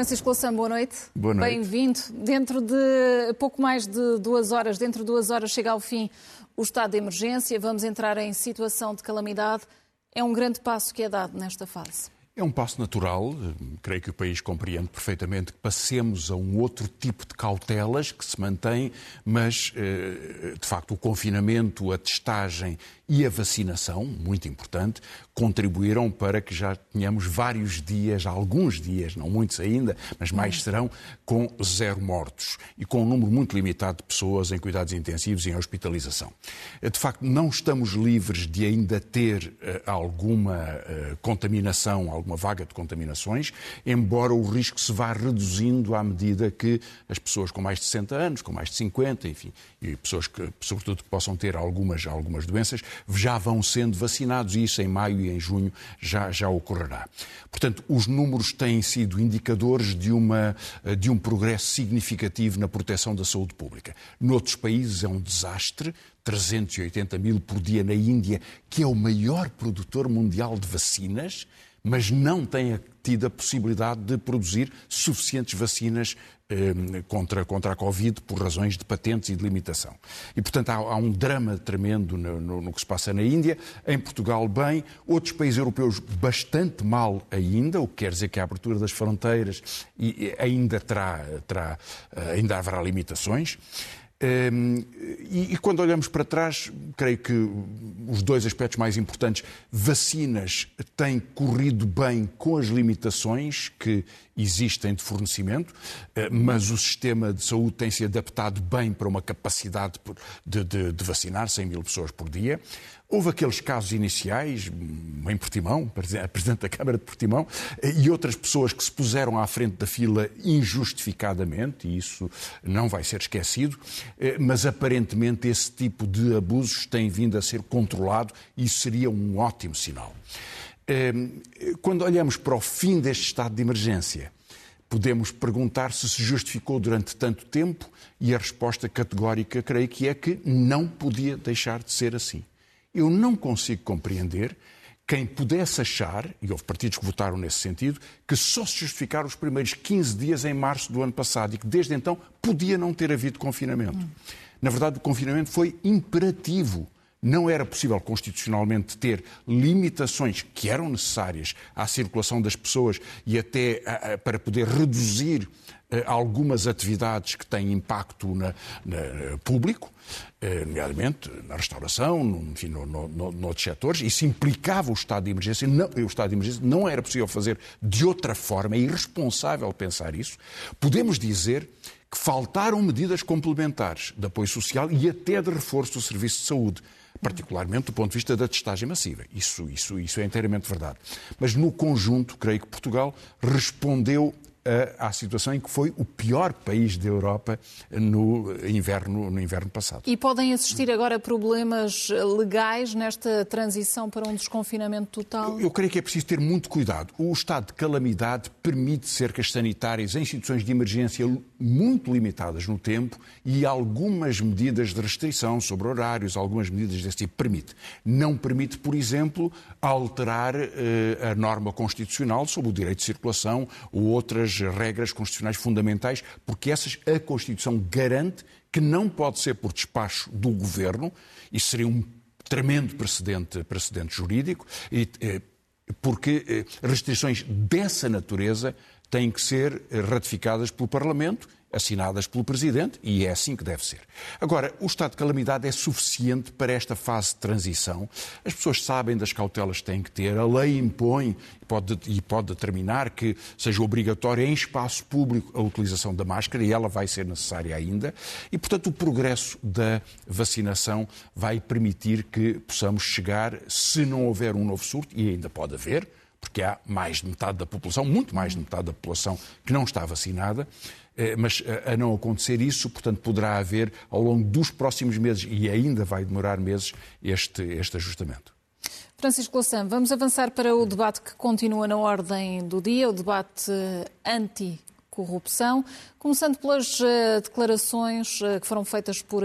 Francisco Louçã, boa noite. Boa noite. Bem-vindo. Dentro de pouco mais de duas horas, dentro de duas horas chega ao fim o estado de emergência, vamos entrar em situação de calamidade. É um grande passo que é dado nesta fase. É um passo natural, creio que o país compreende perfeitamente que passemos a um outro tipo de cautelas que se mantém, mas eh, de facto o confinamento, a testagem e a vacinação, muito importante, contribuíram para que já tenhamos vários dias, alguns dias, não muitos ainda, mas mais serão, com zero mortos e com um número muito limitado de pessoas em cuidados intensivos e em hospitalização. De facto, não estamos livres de ainda ter uh, alguma uh, contaminação, alguma vaga de contaminações, embora o risco se vá reduzindo à medida que as pessoas com mais de 60 anos, com mais de 50, enfim, e pessoas que, sobretudo, que possam ter algumas, algumas doenças, já vão sendo vacinados e isso em maio e em junho já, já ocorrerá. Portanto, os números têm sido indicadores de, uma, de um progresso significativo na proteção da saúde pública. Noutros países é um desastre, 380 mil por dia na Índia, que é o maior produtor mundial de vacinas, mas não tem tido a possibilidade de produzir suficientes vacinas eh, contra, contra a Covid por razões de patentes e de limitação. E, portanto, há, há um drama tremendo no, no, no, que se passa na Índia. Em Portugal, bem. Outros países europeus, bastante mal ainda, o que quer dizer que a abertura das fronteiras ainda, terá, terá, eh, ainda haverá limitações. Ehm, e, quando olhamos para trás, creio que os dois aspectos mais importantes, vacinas têm corrido bem com as limitações que existem de fornecimento, eh, mas o sistema de saúde tem se adaptado bem para uma capacidade de, de, de vacinar 100 mil pessoas por dia. Houve aqueles casos iniciais, em Portimão, a Presidente da Câmara de Portimão, e outras pessoas que se puseram à frente da fila injustificadamente, e isso não vai ser esquecido, eh, mas aparentemente esse tipo de abusos tem vindo a ser controlado e isso seria um ótimo sinal. Eh, quando olhamos para o fim deste estado de emergência, podemos perguntar se se justificou durante tanto tempo e a resposta categórica, creio que é que não podia deixar de ser assim. Eu não consigo compreender quem pudesse achar, e houve partidos que votaram nesse sentido, que só se justificaram os primeiros 15 dias em março do ano passado e que desde então podia não ter havido confinamento. Hum. Na verdade, o confinamento foi imperativo. Não era possível constitucionalmente ter limitações que eram necessárias à circulação das pessoas e até a, a, para poder reduzir algumas atividades que têm impacto na, na público, eh, nomeadamente na restauração, no, enfim, no, no, noutros setores. Isso implicava o estado de emergência. Não, o estado de emergência não era possível fazer de outra forma. É irresponsável pensar isso. Podemos dizer que faltaram medidas complementares de apoio social e até de reforço do serviço de saúde particularmente do ponto de vista da testagem massiva. Isso, isso, isso é inteiramente verdade. Mas no conjunto, creio que Portugal respondeu à situação em que foi o pior país da Europa no inverno, no inverno passado. E podem assistir agora problemas legais nesta transição para um desconfinamento total? Eu, eu creio que é preciso ter muito cuidado. O estado de calamidade permite cercas sanitárias em situações de emergência muito limitadas no tempo e algumas medidas de restrição sobre horários, algumas medidas desse tipo permite. Não permite, por exemplo, alterar eh, a norma constitucional sobre o direito de circulação ou outras regras constitucionais fundamentais, porque essas a Constituição garante que não pode ser por despacho do Governo, isso seria um tremendo precedente, precedente jurídico, e, eh, porque eh, restrições dessa natureza têm que ser ratificadas pelo Parlamento assinadas pelo Presidente, e é assim que deve ser. Agora, o estado de calamidade é suficiente para esta fase de transição. As pessoas sabem das cautelas que têm que ter, a lei impõe e pode, e pode determinar que seja obrigatória em espaço público a utilização da máscara, e ela vai ser necessária ainda, e, portanto, o progresso da vacinação vai permitir que possamos chegar, se não houver um novo surto, e ainda pode haver, porque há mais de metade da população, muito mais de metade da população que não está vacinada, eh, mas eh, a não acontecer isso, portanto, poderá haver ao longo dos próximos meses, e ainda vai demorar meses, este, este ajustamento. Francisco Louçã, vamos avançar para o debate que continua na ordem do dia, o debate anti corrupção, começando pelas declarações que foram feitas por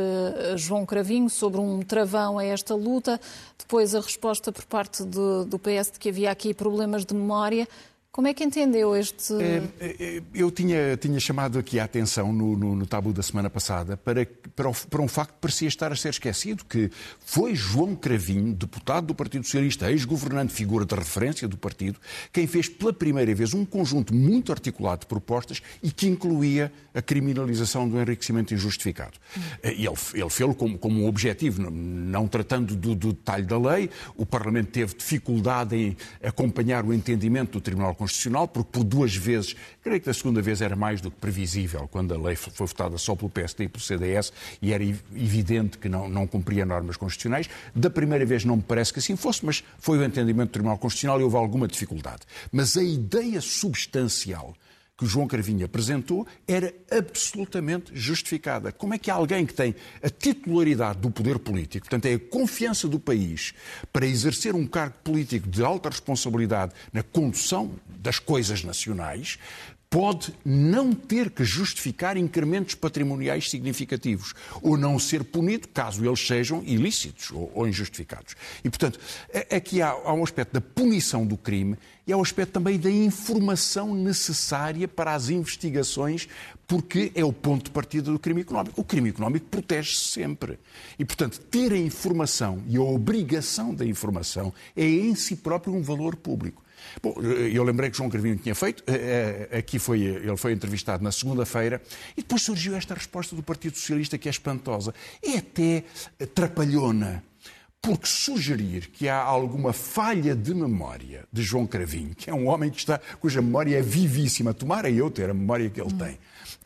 João Cravinho sobre um travão a esta luta, depois a resposta por parte do, do PS de que havia aqui problemas de memória. Como é que entendeu este. É, eu tinha, tinha chamado aqui a atenção no, no, no tabu da semana passada para, para, para, um facto que parecia estar a ser esquecido, que foi João Cravinho, deputado do Partido Socialista, ex-governante, figura de referência do partido, quem fez pela primeira vez um conjunto muito articulado de propostas e que incluía a criminalização do enriquecimento injustificado. Ele, ele fez-lo como, como um objetivo, não, não tratando do, do detalhe da lei. O Parlamento teve dificuldade em acompanhar o entendimento do Tribunal Constitucional Constitucional, porque por duas vezes, creio que da segunda vez era mais do que previsível, quando a lei foi votada só pelo PSD e pelo CDS, e era evidente que não, não cumpria normas constitucionais. Da primeira vez não me parece que assim fosse, mas foi o entendimento do Tribunal Constitucional e houve alguma dificuldade. Mas a ideia substancial que o João Carvinho apresentou era absolutamente justificada. Como é que alguém que tem a titularidade do poder político, portanto, é a confiança do país para exercer um cargo político de alta responsabilidade na condução das coisas nacionais, pode não ter que justificar incrementos patrimoniais significativos ou não ser punido caso eles sejam ilícitos ou, ou injustificados. E, portanto, aqui há, há um aspecto da punição do crime e há um aspecto também da informação necessária para as investigações, porque é o ponto de partida do crime económico. O crime económico protege-se sempre. E, portanto, ter a informação e a obrigação da informação é em si próprio um valor público. Bom, eu lembrei que João Carvinho tinha feito, eh, eh, aqui foi, ele foi entrevistado na segunda-feira, e depois surgiu esta resposta do Partido Socialista que é espantosa. É até trapalhona porque sugerir que há alguma falha de memória de João Cravinho, que é um homem que está, cuja memória é vivíssima, tomara eu ter a memória que ele hum. tem.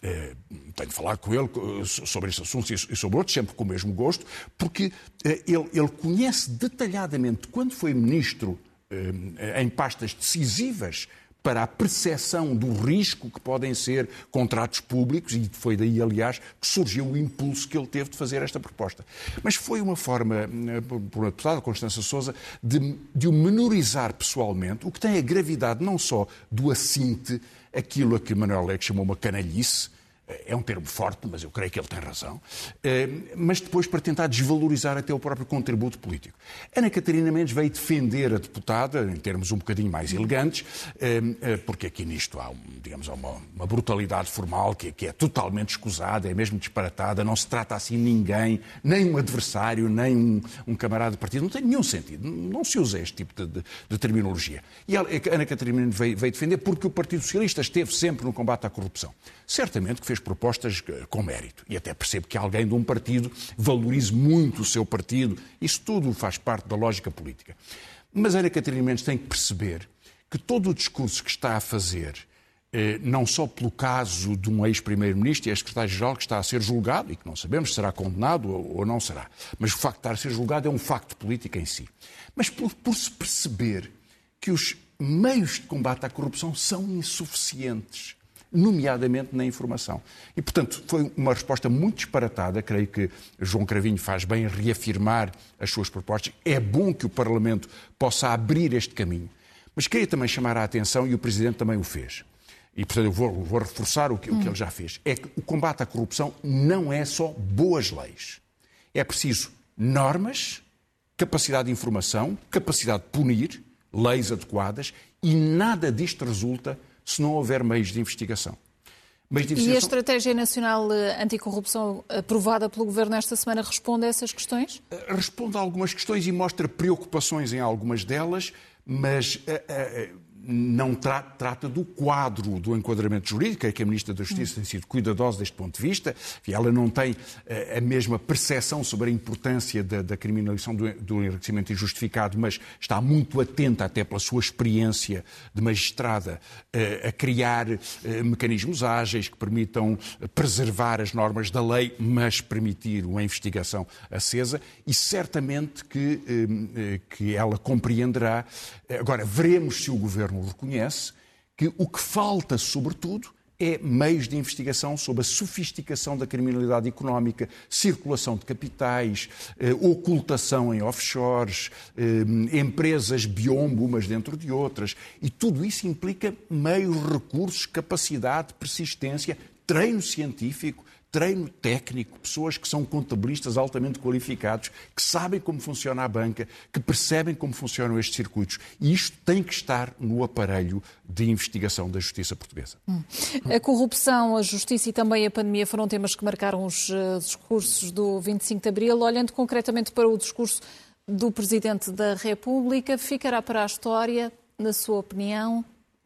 É, tenho de falar com ele sobre estes assuntos e sobre outros, sempre com o mesmo gosto, porque ele, ele conhece detalhadamente, quando foi ministro eh, em pastas decisivas para a percepção do risco que podem ser contratos públicos, e foi daí, aliás, que surgiu o impulso que ele teve de fazer esta proposta. Mas foi uma forma, eh, por uma deputada, Constança Souza, de, de o menorizar pessoalmente, o que tem a gravidade não só do assinte, aquilo a que Manuel Leque chamou uma canalhice, é um termo forte, mas eu creio que ele tem razão, eh, mas depois para tentar desvalorizar até o próprio contributo político. Ana Catarina Mendes veio defender a deputada, em termos um bocadinho mais elegantes, eh, eh, porque aqui nisto há, digamos, uma, brutalidade formal que, que, é totalmente escusada, é mesmo disparatada, não se trata assim ninguém, nem um adversário, nem um, um camarada de partido, não tem nenhum sentido, não se usa este tipo de, de, de terminologia. E a Ana Catarina Mendes veio, veio defender porque o Partido Socialista esteve sempre no combate à corrupção. Certamente que fez propostas eh, com mérito. E até percebo que alguém de um partido valorize muito o seu partido. Isso tudo faz parte da lógica política. Mas Ana Catarina Mendes tem que perceber que todo o discurso que está a fazer, eh, não só pelo caso de um ex-primeiro-ministro e ex-secretário-geral que está a ser julgado e que não sabemos se será condenado ou não será, mas o facto de estar a ser julgado é um facto político em si. Mas por, por se perceber que os meios de combate à corrupção são insuficientes nomeadamente na informação. E, portanto, foi uma resposta muito disparatada. Creio que João Cravinho faz bem reafirmar as suas propostas. É bom que o Parlamento possa abrir este caminho. Mas queria também chamar a atenção, e o Presidente também o fez. E, portanto, eu vou, vou reforçar o que, hum. o que ele já fez. É que o combate à corrupção não é só boas leis. É preciso normas, capacidade de informação, capacidade de punir, leis adequadas, e nada disto resulta se não houver meios de investigação. Investigação... E a Estratégia Nacional eh, Anticorrupção aprovada pelo Governo esta semana responde a essas questões? Eh, responde a algumas questões e mostra preocupações em algumas delas, mas uh, uh, não tra trata do quadro do enquadramento jurídico, é que a Ministra da Justiça tem sido cuidadosa deste ponto de vista, ela não tem uh, a mesma percepção sobre a importância da, da criminalização do, do, enriquecimento injustificado, mas está muito atenta, até pela sua experiência de magistrada, uh, a criar uh, mecanismos ágeis que permitam preservar as normas da lei, mas permitir uma investigação acesa, e certamente que, que ela compreenderá. Agora, veremos se o Governo Governo reconhece que o que falta, sobretudo, é meios de investigação sobre a sofisticação da criminalidade económica, circulação de capitais, eh, ocultação em offshores, eh, empresas biombo umas dentro de outras. E tudo isso implica meios, recursos, capacidade, persistência, treino científico, treino técnico, pessoas que são contabilistas altamente qualificados, que sabem como funciona a banca, que percebem como funcionam estes circuitos. E isto tem que estar no aparelho de investigação da justiça portuguesa. Hum. A corrupção, a justiça e também a pandemia foram temas que marcaram os uh, discursos do 25 de Abril. Olhando concretamente para o discurso do Presidente da República, ficará para a história, na sua opinião,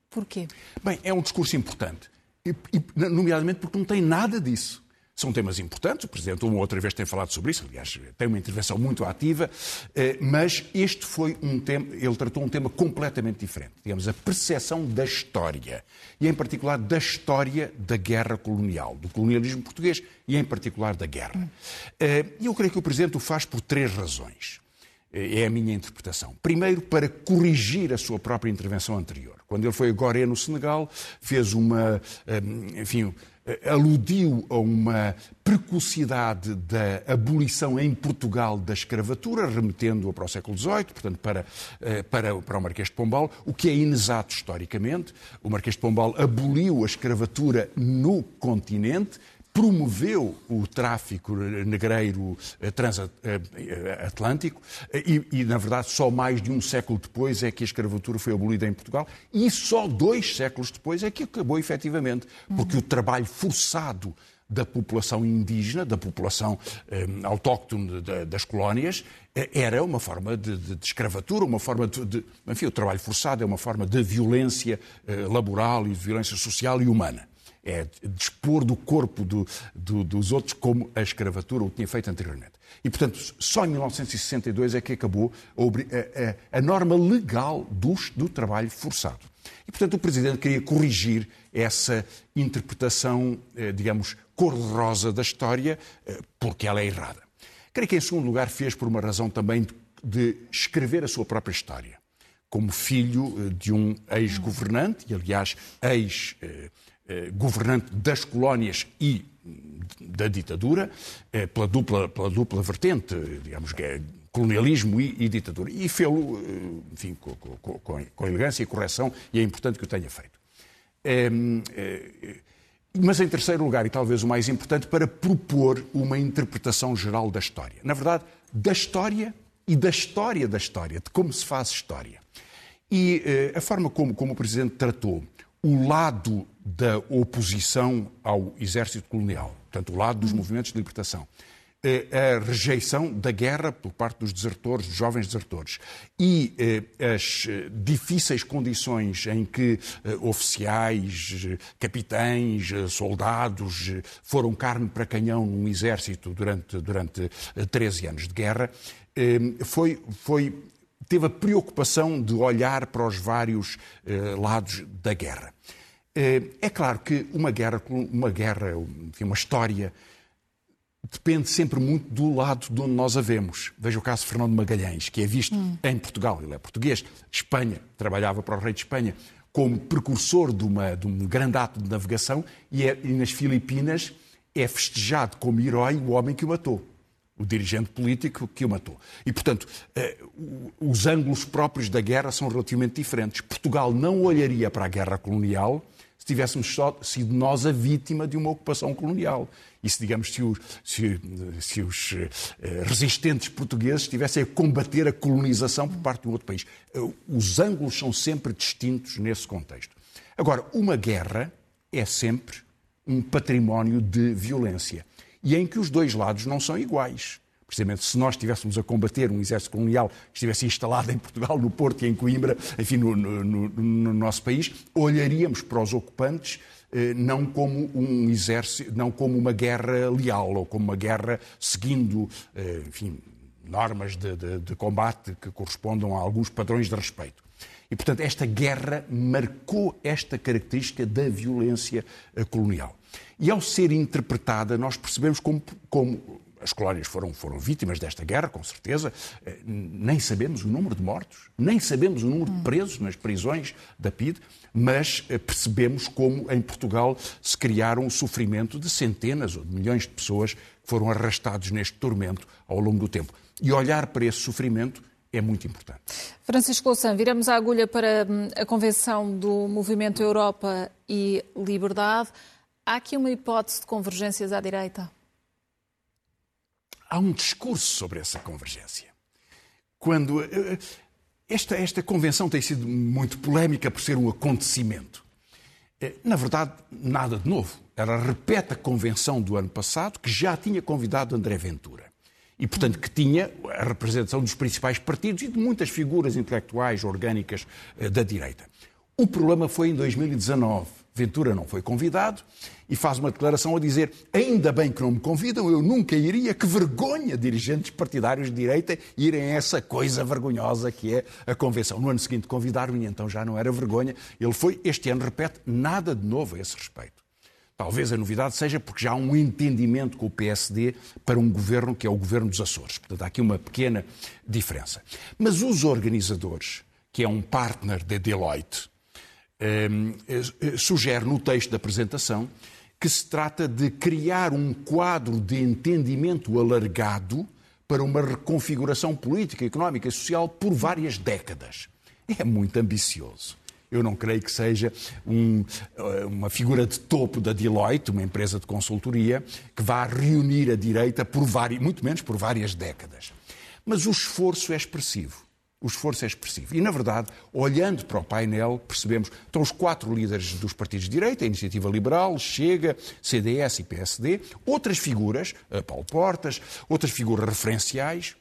porquê? Bem, é um discurso importante, e, nomeadamente porque não tem nada disso. São temas importantes, o Presidente uma outra vez tem falado sobre isso, aliás, tem uma intervenção muito ativa, eh, mas este foi um tema, ele tratou um tema completamente diferente, digamos, a percepção da história, e em particular da história da guerra colonial, do colonialismo português e em particular da guerra. Eh, e eu creio que o Presidente o faz por três razões. Eh, é a minha interpretação. Primeiro, para corrigir a sua própria intervenção anterior. Quando ele foi a Goré, no Senegal, fez uma, enfim, aludiu a uma precocidade da abolição em Portugal da escravatura, remetendo-a para o século XVIII, portanto, para, eh, para, para o Marquês de Pombal, o que é inexato historicamente. O Marquês de Pombal aboliu a escravatura no continente, promoveu o tráfico negreiro eh, transatlântico eh, e, e, na verdade, só mais de um século depois é que a escravatura foi abolida em Portugal e só dois séculos depois é que acabou efetivamente, porque o trabalho forçado da população indígena, da população eh, autóctone de, das colónias, eh, era uma forma de, de, de escravatura, uma forma de, Enfim, o trabalho forçado é uma forma de violência eh, laboral e de violência social e humana é dispor do corpo do, do, dos outros como a escravatura o tinha feito anteriormente. E, portanto, só em 1962 é que acabou a, a, a norma legal do, do trabalho forçado. E, portanto, o Presidente queria corrigir essa interpretação, eh, digamos, cor-de-rosa da história, eh, porque ela é errada. Creio que, em segundo lugar, fez por uma razão também de escrever a sua própria história. Como filho eh, de um ex-governante, e aliás, ex- eh, governante das colónias e da ditadura, eh, pela dupla, pela dupla vertente, digamos que é colonialismo e, e ditadura. E fê-lo, eh, enfim, com, com, com, elegância e correção, e é importante que o tenha feito. mas em terceiro lugar, e talvez o mais importante, para propor uma interpretação geral da história. Na verdade, da história e da história da história, de como se faz história. E a forma como, como o Presidente tratou o lado da oposição ao exército colonial, portanto, o lado dos movimentos de libertação, a rejeição da guerra por parte dos desertores, dos jovens desertores, e as difíceis condições em que oficiais, capitães, soldados foram carne para canhão num exército durante, durante 13 anos de guerra, foi, foi teve a preocupação de olhar para os vários eh, lados da guerra. Eh, é claro que uma guerra, uma guerra, enfim, uma história, depende sempre muito do lado de onde nós a vemos. Veja o caso de Fernando Magalhães, que é visto hum. em Portugal, ele é português, Espanha, trabalhava para o rei de Espanha, como precursor de, uma, de um grande ato de navegação, e, é, e nas Filipinas é festejado como herói o homem que o matou o dirigente político que o matou. E, portanto, eh, os ângulos próprios da guerra são relativamente diferentes. Portugal não olharia para a guerra colonial se tivéssemos só sido nós a vítima de uma ocupação colonial. E se, digamos, se os, se, se os eh, resistentes portugueses estivessem a combater a colonização por parte de um outro país. Eh, os ângulos são sempre distintos nesse contexto. Agora, uma guerra é sempre um património de violência e em que os dois lados não são iguais. Precisamente se nós estivéssemos a combater um exército colonial que estivesse instalado em Portugal, no Porto e em Coimbra, enfim, no, no, no nosso país, olharíamos para os ocupantes eh, não como um exército, não como uma guerra leal ou como uma guerra seguindo, eh, enfim, normas de, de, de combate que correspondam a alguns padrões de respeito. E, portanto, esta guerra marcou esta característica da violência eh, colonial. E ao ser interpretada, nós percebemos como, como as colónias foram, foram vítimas desta guerra, com certeza. Eh, nem sabemos o número de mortos, nem sabemos o número de presos nas prisões da PIDE, mas eh, percebemos como em Portugal se criaram o sofrimento de centenas ou de milhões de pessoas que foram arrastados neste tormento ao longo do tempo. E olhar para esse sofrimento é muito importante. Francisco Louçã, viramos a agulha para hum, a Convenção do Movimento Europa e Liberdade. Há aqui uma hipótese de convergências à direita? Há um discurso sobre essa convergência. Quando eh, eh, esta, esta convenção tem sido muito polémica por ser um acontecimento. Eh, na verdade, nada de novo. Ela repete a convenção do ano passado, que já tinha convidado André Ventura. E, portanto, que tinha a representação dos principais partidos e de muitas figuras intelectuais orgânicas da direita. O problema foi em 2019. Ventura não foi convidado e faz uma declaração a dizer: ainda bem que não me convidam, eu nunca iria, que vergonha dirigentes partidários de direita irem a essa coisa vergonhosa que é a convenção. No ano seguinte convidaram e então já não era vergonha. Ele foi, este ano repete, nada de novo a esse respeito. Talvez a novidade seja porque já há um entendimento com o PSD para um governo que é o governo dos Açores. Portanto, há aqui uma pequena diferença. Mas os organizadores, que é um partner da de Deloitte, sugere no texto da apresentação que se trata de criar um quadro de entendimento alargado para uma reconfiguração política, económica e social por várias décadas. É muito ambicioso. Eu não creio que seja um, eh, uma figura de topo da Deloitte, uma empresa de consultoria, que vá reunir a direita por várias, muito menos por várias décadas. Mas o esforço é expressivo o esforço é expressivo. E, na verdade, olhando para o painel, percebemos que estão os quatro líderes dos partidos de direita, a Iniciativa Liberal, Chega, CDS e PSD, outras figuras, eh, Paulo Portas, outras figuras referenciais,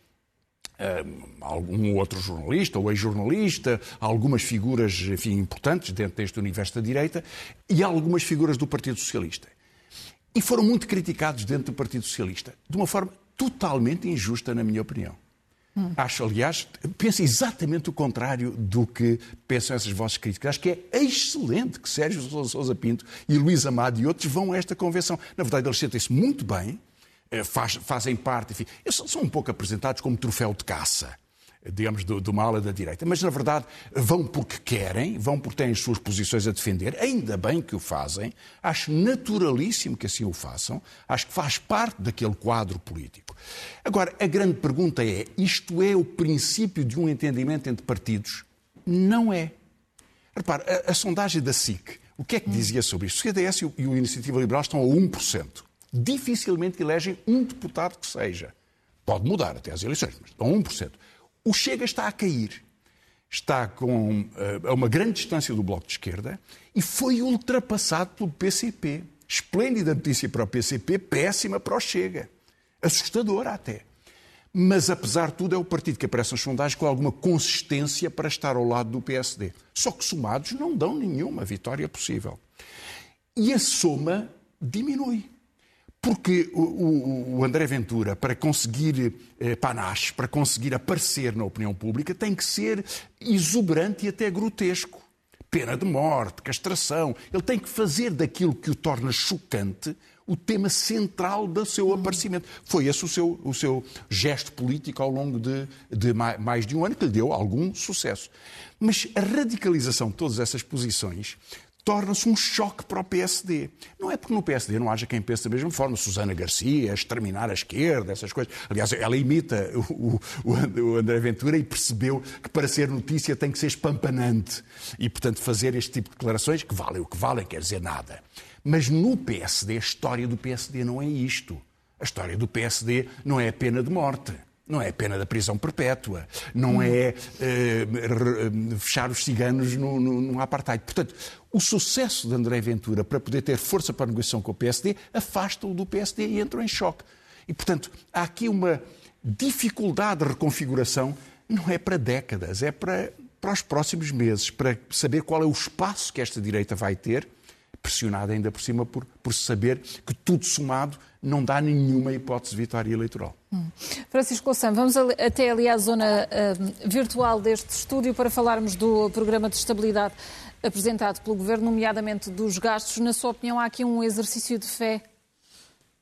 eh, algum outro jornalista ou ex-jornalista, algumas figuras enfim, importantes dentro deste universo da direita e algumas figuras do Partido Socialista. E foram muito criticados dentro do Partido Socialista, de uma forma totalmente injusta, na minha opinião. Hum. Acho, aliás, penso exatamente o contrário do que pensam essas vozes críticas. Acho que é excelente que Sérgio Sousa Pinto e Luís Amado e outros vão a esta convenção. Na verdade, eles sentem-se muito bem, eh, faz, fazem parte, enfim, eles são um pouco apresentados como troféu de caça digamos, do, do ala da direita. Mas, na verdade, vão porque querem, vão porque têm as suas posições a defender. Ainda bem que o fazem. Acho naturalíssimo que assim o façam. Acho que faz parte daquele quadro político. Agora, a grande pergunta é: isto é o princípio de um entendimento entre partidos? Não é. Repare, a, a sondagem da SIC, o que é que dizia sobre isto? O CDS e o, e o Iniciativa Liberal estão a 1%. Dificilmente elegem um deputado que seja. Pode mudar até às eleições, mas estão a 1%. O Chega está a cair. Está com, uh, a uma grande distância do Bloco de Esquerda e foi ultrapassado pelo PCP. Esplêndida notícia para o PCP, péssima para o Chega. Assustadora até. Mas, apesar de tudo, é o partido que aparece nas sondagens com alguma consistência para estar ao lado do PSD. Só que somados não dão nenhuma vitória possível. E a soma diminui. Porque o, o, André Ventura, para conseguir eh, panache, para conseguir aparecer na opinião pública, tem que ser exuberante e até grotesco. Pena de morte, castração. Ele tem que fazer daquilo que o torna chocante o tema central do seu aparecimento. Foi esse o seu, o seu gesto político ao longo de, de mais de um ano, que lhe deu algum sucesso. Mas a radicalização de todas essas posições torna-se um choque para o PSD. Não é porque no PSD não haja quem pense da mesma forma. Susana Garcia, exterminar a esquerda, essas coisas. Aliás, ela imita o, o, o André Ventura e percebeu que para ser notícia tem que ser espampanante. E, portanto, fazer este tipo de declarações, que valem o que valem, quer dizer nada. Mas no PSD, a história do PSD não é isto. A história do PSD não é a pena de morte. Não é pena da prisão perpétua, não é uh, fechar os ciganos no, no, no apartheid. Portanto, o sucesso de André Ventura para poder ter força para a negociação com o PSD afasta-o do PSD e entra em choque. E, portanto, há aqui uma dificuldade de reconfiguração, não é para décadas, é para, para os próximos meses, para saber qual é o espaço que esta direita vai ter pressionada ainda por cima por, por saber que tudo somado não dá nenhuma hipótese de vitória eleitoral. Hum. Francisco Louçã, vamos até ali à zona uh, virtual deste estúdio para falarmos do programa de estabilidade apresentado pelo Governo, nomeadamente dos gastos. Na sua opinião, há aqui um exercício de fé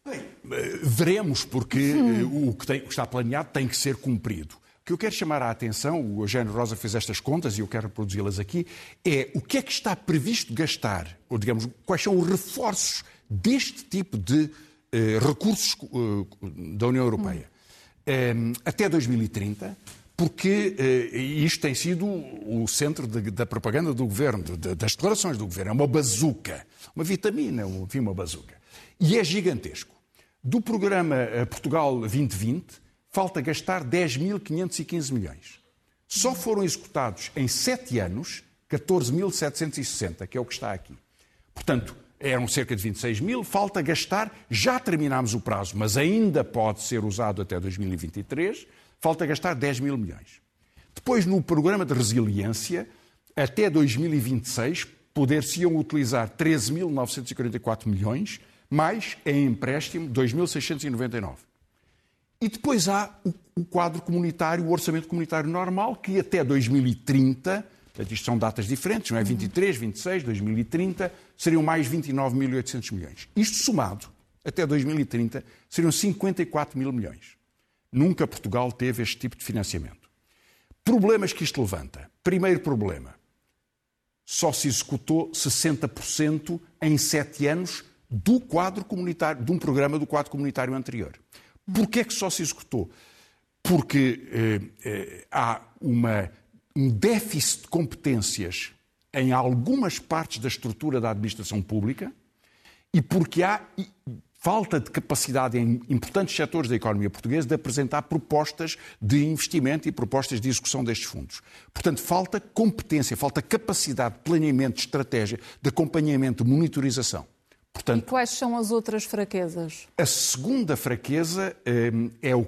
Bem, eh, veremos, porque hum. o, que tem, o que está planeado tem que ser cumprido que eu quero chamar a atenção, o Eugênio Rosa fez estas contas e eu quero reproduzi-las aqui, é o que é que está previsto gastar, ou digamos, quais são os reforços deste tipo de eh, recursos eh, da União Europeia. Hum. até 2030, porque isto tem sido o centro de, da propaganda do governo, de, das declarações do governo. É uma bazuca, uma vitamina, enfim, uma bazuca. E é gigantesco. Do programa eh, Portugal 2020, falta gastar 10.515 milhões. Só foram executados em sete anos 14.760, que é o que está aqui. Portanto, eram cerca de 26 mil, falta gastar, já terminámos o prazo, mas ainda pode ser usado até 2023, falta gastar 10 mil milhões. Depois, no programa de resiliência, até 2026, poder-se-iam utilizar 13.944 milhões, mais em empréstimo 2.699. E depois há o quadro comunitário, o orçamento comunitário normal, que até 2030 Isto são datas diferentes, não é? 23, 26, 2030, seriam mais 29.800 milhões. Isto somado, até 2030, seriam 54 mil milhões. Nunca Portugal teve este tipo de financiamento. Problemas que isto levanta. Primeiro problema. Só se executou 60% em sete anos do quadro comunitário, de um programa do quadro comunitário anterior. Porquê é que só se executou? Porque eh, eh, há uma um déficit de competências em algumas partes da estrutura da administração pública e porque há falta de capacidade em importantes setores da economia portuguesa de apresentar propostas de investimento e propostas de execução destes fundos. Portanto, falta competência, falta capacidade de planeamento, de estratégia, de acompanhamento, de monitorização. Portanto, e quais são as outras fraquezas? A segunda fraqueza hum, é, o,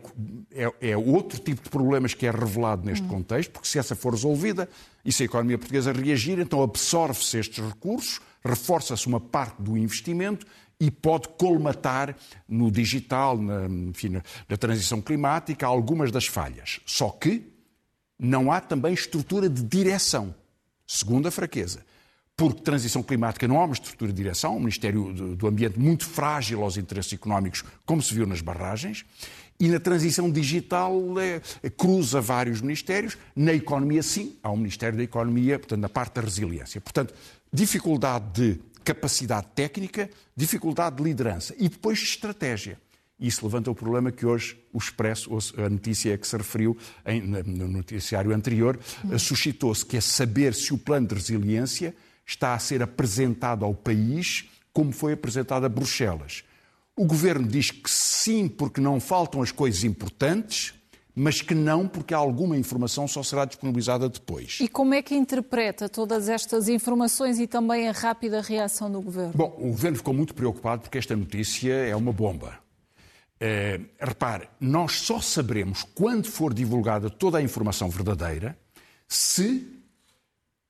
é, é, outro tipo de problemas que é revelado neste hum. contexto, porque se essa for resolvida e se a economia portuguesa reagir, então absorve-se estes recursos, reforça-se uma parte do investimento e pode colmatar no digital, na, enfim, na, na transição climática, algumas das falhas. Só que não há também estrutura de direção. Segunda fraqueza porque transição climática não há uma estrutura de direção, um Ministério do Ambiente muito frágil aos interesses económicos, como se viu nas barragens, e na transição digital é, cruza vários ministérios. Na economia, sim, há um Ministério da Economia, portanto, na parte da resiliência. Portanto, dificuldade de capacidade técnica, dificuldade de liderança e depois de estratégia. Isso levanta o problema que hoje o Expresso, a notícia que se referiu em, no noticiário anterior, suscitou-se, que é saber se o plano de resiliência está a ser apresentado ao país como foi apresentado a Bruxelas. O governo diz que sim, porque não faltam as coisas importantes, mas que não, porque alguma informação só será disponibilizada depois. E como é que interpreta todas estas informações e também a rápida reação do governo? Bom, o governo ficou muito preocupado porque esta notícia é uma bomba. É, repare, nós só saberemos quando for divulgada toda a informação verdadeira se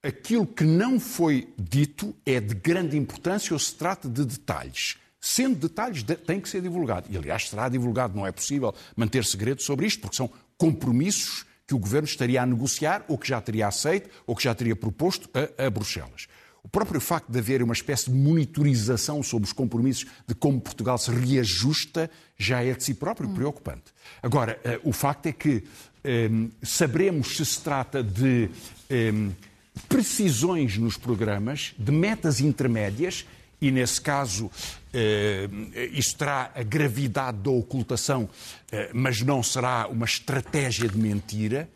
aquilo que não foi dito é de grande importância ou se trata de detalhes. Sendo detalhes, tem que ser divulgado. E, aliás, será divulgado. Não é possível manter segredo sobre isto, porque são compromissos que o Governo estaria a negociar, ou que já teria aceito, ou que já teria proposto a, a Bruxelas. O próprio facto de haver uma espécie de monitorização sobre os compromissos de como Portugal se reajusta já é de si próprio preocupante. Agora, uh, o facto é que um, ehm, saberemos se se trata de. Um, ehm, precisões nos programas, de metas intermédias, e nesse caso eh, isso terá a gravidade da ocultação, eh, mas não será uma estratégia de mentira,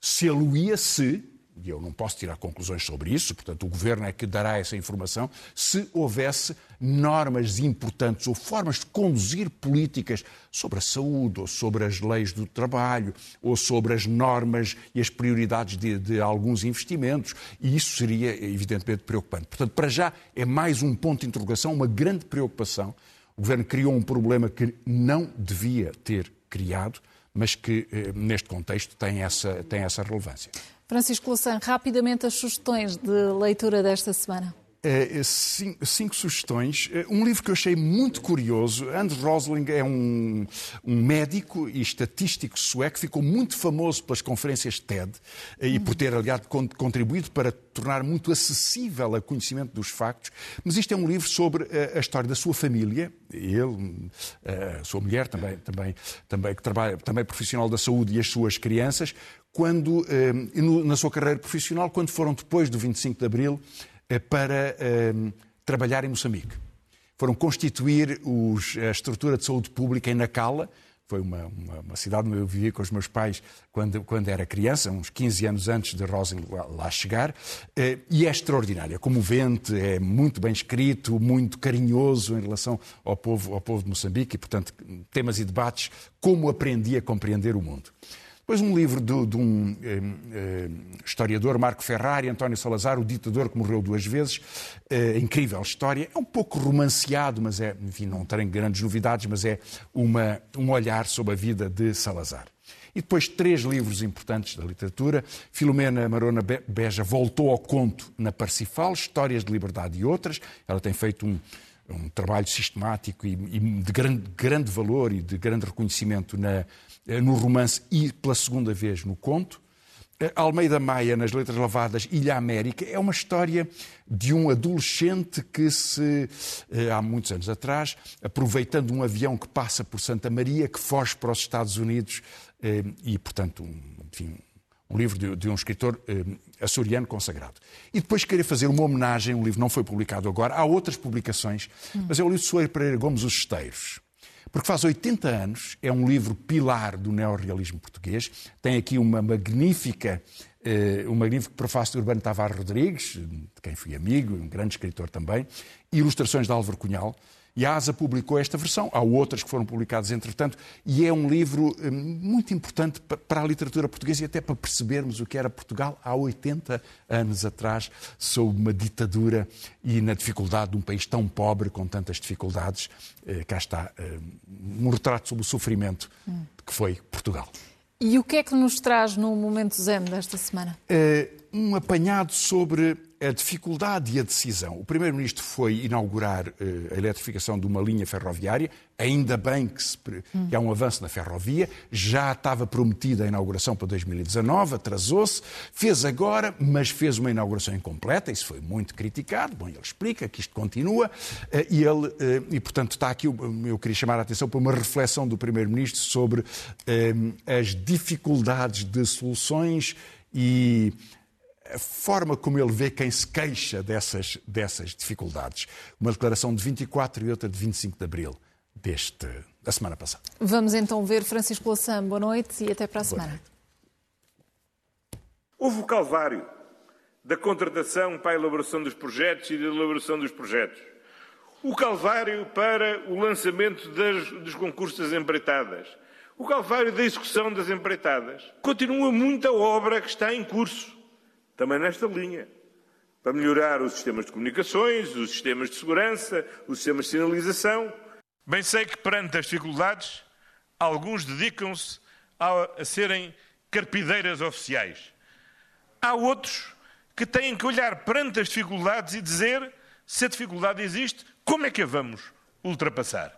se aluia se e eu não posso tirar conclusões sobre isso, portanto, o Governo é que dará essa informação, se houvesse normas importantes ou formas de conduzir políticas sobre a saúde, ou sobre as leis do trabalho, ou sobre as normas e as prioridades de, de alguns investimentos, e isso seria, evidentemente, preocupante. Portanto, para já é mais um ponto de interrogação, uma grande preocupação. O Governo criou um problema que não devia ter criado, mas que, eh, neste contexto, tem essa, tem essa relevância. Francisco Louçã, rapidamente as sugestões de leitura desta semana. É, é cinco, cinco, sugestões. É, um livro que eu achei muito curioso. Anders Rosling é um, um, médico e estatístico sueco, ficou muito famoso pelas conferências TED eh, e por ter, aliás, contribuído para tornar muito acessível o conhecimento dos factos. Mas isto é um livro sobre a, a história da sua família, ele, a sua mulher, também, também, também, que trabalha, também profissional da saúde e as suas crianças, quando, eh, na sua carreira profissional, quando foram depois do 25 de Abril eh, para eh, trabalhar em Moçambique. Foram constituir os, a estrutura de saúde pública em Nacala, foi uma, uma, uma, cidade onde eu vivia com os meus pais quando, quando era criança, uns 15 anos antes de Rosen lá chegar, e é extraordinária, comovente, é muito bem escrito, muito carinhoso em relação ao povo, ao povo de Moçambique e, portanto, temas e debates, como aprendi a compreender o mundo. Depois um livro de, de um eh, eh, historiador, Marco Ferrari, António Salazar, o ditador que morreu duas vezes. Eh, incrível história. É um pouco romanceado, mas é, enfim, não tem grandes novidades, mas é uma, um olhar sobre a vida de Salazar. E depois três livros importantes da literatura. Filomena Marona Beja voltou ao conto na Parsifal, Histórias de Liberdade e outras. Ela tem feito um, um trabalho sistemático e, e de grande, grande, valor e de grande reconhecimento na, eh, no romance e pela segunda vez no conto. Eh, Almeida Maia, nas Letras Lavadas, Ilha América, é uma história de um adolescente que se, eh, há muitos anos atrás, aproveitando um avião que passa por Santa Maria, que foge para os Estados Unidos e, portanto, um, enfim, um livro de, de um escritor açoriano consagrado. E depois queria fazer uma homenagem, o livro não foi publicado agora, há outras publicações, hum. mas é o livro de Soeiro Pereira Gomes, Os Esteiros porque faz 80 anos, é um livro pilar do neorrealismo português, tem aqui uma magnífica, uh, um magnífico prefácio de Urbano Tavares Rodrigues, de quem fui amigo, um grande escritor também, ilustrações de Álvaro Cunhal, e a ASA publicou esta versão, há outras que foram publicadas entretanto, e é um livro hum, muito importante para a literatura portuguesa e até para percebermos o que era Portugal há 80 anos atrás, sob uma ditadura e na dificuldade de um país tão pobre, com tantas dificuldades. Eh, cá está eh, um retrato sobre o sofrimento que foi Portugal. E o que é que nos traz no Momento Zen desta semana? Um apanhado sobre a dificuldade e a decisão. O Primeiro-Ministro foi inaugurar uh, a eletrificação de uma linha ferroviária, ainda bem que, se, que, há um avanço na ferrovia, já estava prometida a inauguração para 2019, atrasou-se, fez agora, mas fez uma inauguração incompleta, isso foi muito criticado. Bom, ele explica que isto continua uh, e ele, uh, e portanto está aqui, eu queria chamar a atenção para uma reflexão do Primeiro-Ministro sobre as dificuldades de soluções e a forma como ele vê quem se queixa dessas, dessas dificuldades. Uma declaração de 24 e outra de 25 de abril deste, da semana passada. Vamos então ver Francisco Lassam. Boa noite e até para a semana. Houve o calvário da contratação para a elaboração dos projetos e da elaboração dos projetos. O calvário para o lançamento das, dos concursos das empreitadas. O calvário da execução das empreitadas. Continua muita obra que está em curso também nesta linha, para melhorar os sistemas de comunicações, os sistemas de segurança, os sistemas de sinalização. Bem sei que perante as dificuldades, alguns dedicam-se a, serem carpideiras oficiais. Há outros que têm que olhar perante as dificuldades e dizer se a dificuldade existe, como é que a vamos ultrapassar?